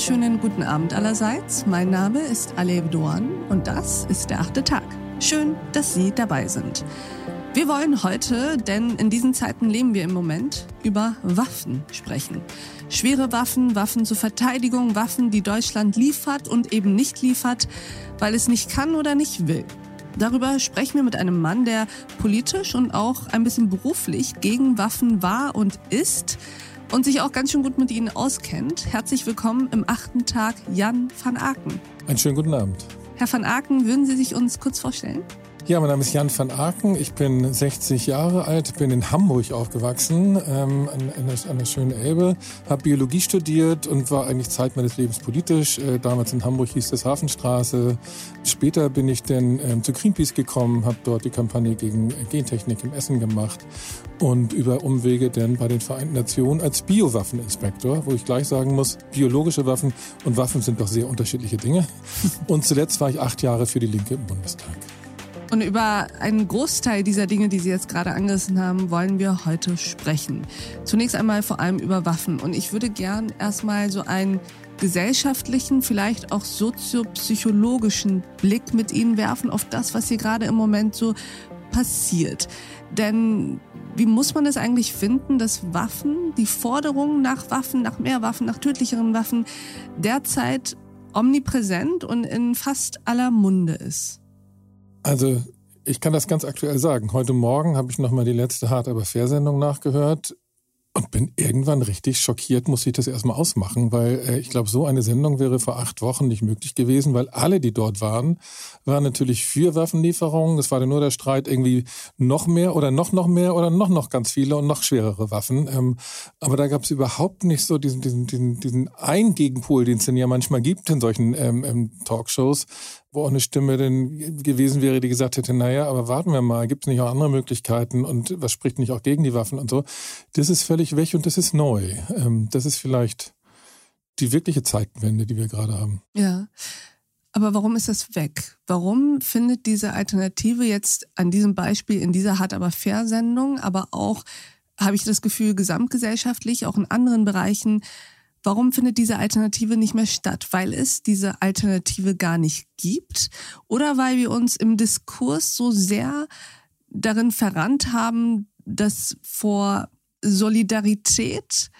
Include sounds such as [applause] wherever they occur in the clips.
wunderschönen guten Abend allerseits. Mein Name ist Alev Doan und das ist der achte Tag. Schön, dass Sie dabei sind. Wir wollen heute, denn in diesen Zeiten leben wir im Moment, über Waffen sprechen. Schwere Waffen, Waffen zur Verteidigung, Waffen, die Deutschland liefert und eben nicht liefert, weil es nicht kann oder nicht will. Darüber sprechen wir mit einem Mann, der politisch und auch ein bisschen beruflich gegen Waffen war und ist und sich auch ganz schön gut mit ihnen auskennt. Herzlich willkommen im achten Tag, Jan van Aken. Einen schönen guten Abend. Herr van Aken, würden Sie sich uns kurz vorstellen? Ja, mein Name ist Jan van Aken. Ich bin 60 Jahre alt, bin in Hamburg aufgewachsen, ähm, an, an, der, an der schönen Elbe, habe Biologie studiert und war eigentlich Zeit meines Lebens politisch. Äh, damals in Hamburg hieß das Hafenstraße. Später bin ich dann ähm, zu Greenpeace gekommen, habe dort die Kampagne gegen Gentechnik im Essen gemacht und über Umwege dann bei den Vereinten Nationen als Biowaffeninspektor, wo ich gleich sagen muss, biologische Waffen und Waffen sind doch sehr unterschiedliche Dinge. [laughs] Und zuletzt war ich acht Jahre für die Linke im Bundestag. Und über einen Großteil dieser Dinge, die Sie jetzt gerade angerissen haben, wollen wir heute sprechen. Zunächst einmal vor allem über Waffen. Und ich würde gern erstmal so einen gesellschaftlichen, vielleicht auch soziopsychologischen Blick mit Ihnen werfen auf das, was hier gerade im Moment so passiert. Denn wie muss man es eigentlich finden, dass Waffen, die Forderung nach Waffen, nach mehr Waffen, nach tödlicheren Waffen derzeit omnipräsent und in fast aller Munde ist? Also ich kann das ganz aktuell sagen. Heute Morgen habe ich nochmal die letzte Hart aber Fair Sendung nachgehört und bin irgendwann richtig schockiert, muss ich das erstmal ausmachen, weil äh, ich glaube, so eine Sendung wäre vor acht Wochen nicht möglich gewesen, weil alle, die dort waren, waren natürlich für Waffenlieferungen. Es war dann nur der Streit irgendwie noch mehr oder noch noch mehr oder noch noch ganz viele und noch schwerere Waffen. Ähm, aber da gab es überhaupt nicht so diesen, diesen, diesen, diesen einen Gegenpol, den es denn ja manchmal gibt in solchen ähm, ähm, Talkshows, wo auch eine Stimme denn gewesen wäre, die gesagt hätte, naja, aber warten wir mal, gibt es nicht auch andere Möglichkeiten und was spricht nicht auch gegen die Waffen und so. Das ist völlig weg und das ist neu. Ähm, das ist vielleicht die wirkliche Zeitenwende, die wir gerade haben. Ja. Aber warum ist das weg? Warum findet diese Alternative jetzt an diesem Beispiel in dieser Hart aber fair Sendung, aber auch, habe ich das Gefühl, gesamtgesellschaftlich, auch in anderen Bereichen, Warum findet diese Alternative nicht mehr statt? Weil es diese Alternative gar nicht gibt oder weil wir uns im Diskurs so sehr darin verrannt haben, dass vor Solidarität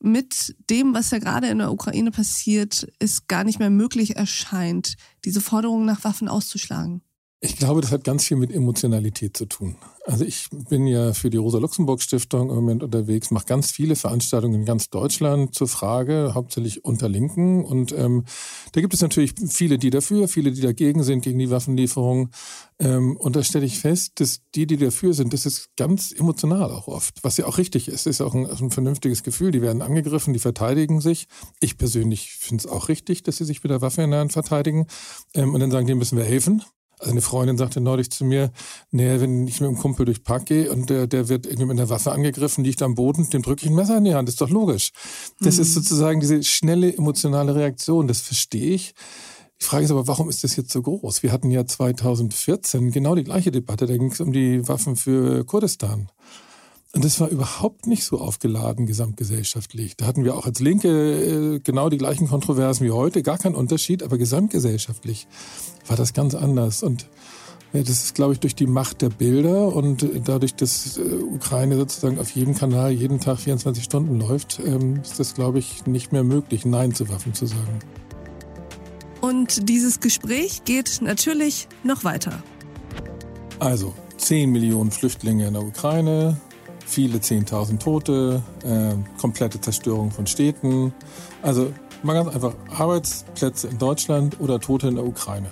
mit dem, was ja gerade in der Ukraine passiert, es gar nicht mehr möglich erscheint, diese Forderungen nach Waffen auszuschlagen. Ich glaube, das hat ganz viel mit Emotionalität zu tun. Also ich bin ja für die Rosa-Luxemburg-Stiftung im Moment unterwegs, mache ganz viele Veranstaltungen in ganz Deutschland zur Frage, hauptsächlich unter Linken. Und ähm, da gibt es natürlich viele, die dafür, viele, die dagegen sind, gegen die Waffenlieferung. Ähm, und da stelle ich fest, dass die, die dafür sind, das ist ganz emotional auch oft, was ja auch richtig ist. Ist auch ein, ein vernünftiges Gefühl. Die werden angegriffen, die verteidigen sich. Ich persönlich finde es auch richtig, dass sie sich mit der Waffe in der Hand verteidigen. Ähm, und dann sagen, die müssen wir helfen. Also eine Freundin sagte neulich zu mir, nee, wenn ich mit einem Kumpel durch den Park gehe und der, der wird irgendwie mit einer Waffe angegriffen, liegt am Boden, dem drücke ich ein Messer in die Hand, das ist doch logisch. Das mhm. ist sozusagen diese schnelle emotionale Reaktion, das verstehe ich. Die Frage ist aber, warum ist das jetzt so groß? Wir hatten ja 2014 genau die gleiche Debatte, da ging es um die Waffen für Kurdistan. Und das war überhaupt nicht so aufgeladen gesamtgesellschaftlich. Da hatten wir auch als Linke äh, genau die gleichen Kontroversen wie heute, gar kein Unterschied, aber gesamtgesellschaftlich war das ganz anders. Und ja, das ist, glaube ich, durch die Macht der Bilder und dadurch, dass äh, Ukraine sozusagen auf jedem Kanal jeden Tag 24 Stunden läuft, ähm, ist das, glaube ich, nicht mehr möglich, Nein zu Waffen zu sagen. Und dieses Gespräch geht natürlich noch weiter. Also, 10 Millionen Flüchtlinge in der Ukraine, viele 10.000 Tote, äh, komplette Zerstörung von Städten. Also mal ganz einfach Arbeitsplätze in Deutschland oder Tote in der Ukraine.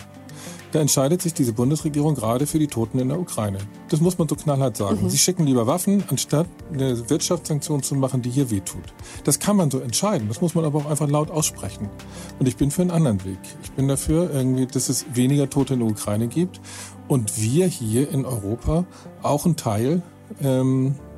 Da entscheidet sich diese Bundesregierung gerade für die Toten in der Ukraine. Das muss man so knallhart sagen. Mhm. Sie schicken lieber Waffen, anstatt eine Wirtschaftssanktion zu machen, die hier wehtut. Das kann man so entscheiden. Das muss man aber auch einfach laut aussprechen. Und ich bin für einen anderen Weg. Ich bin dafür, irgendwie, dass es weniger Tote in der Ukraine gibt und wir hier in Europa auch einen Teil ähm,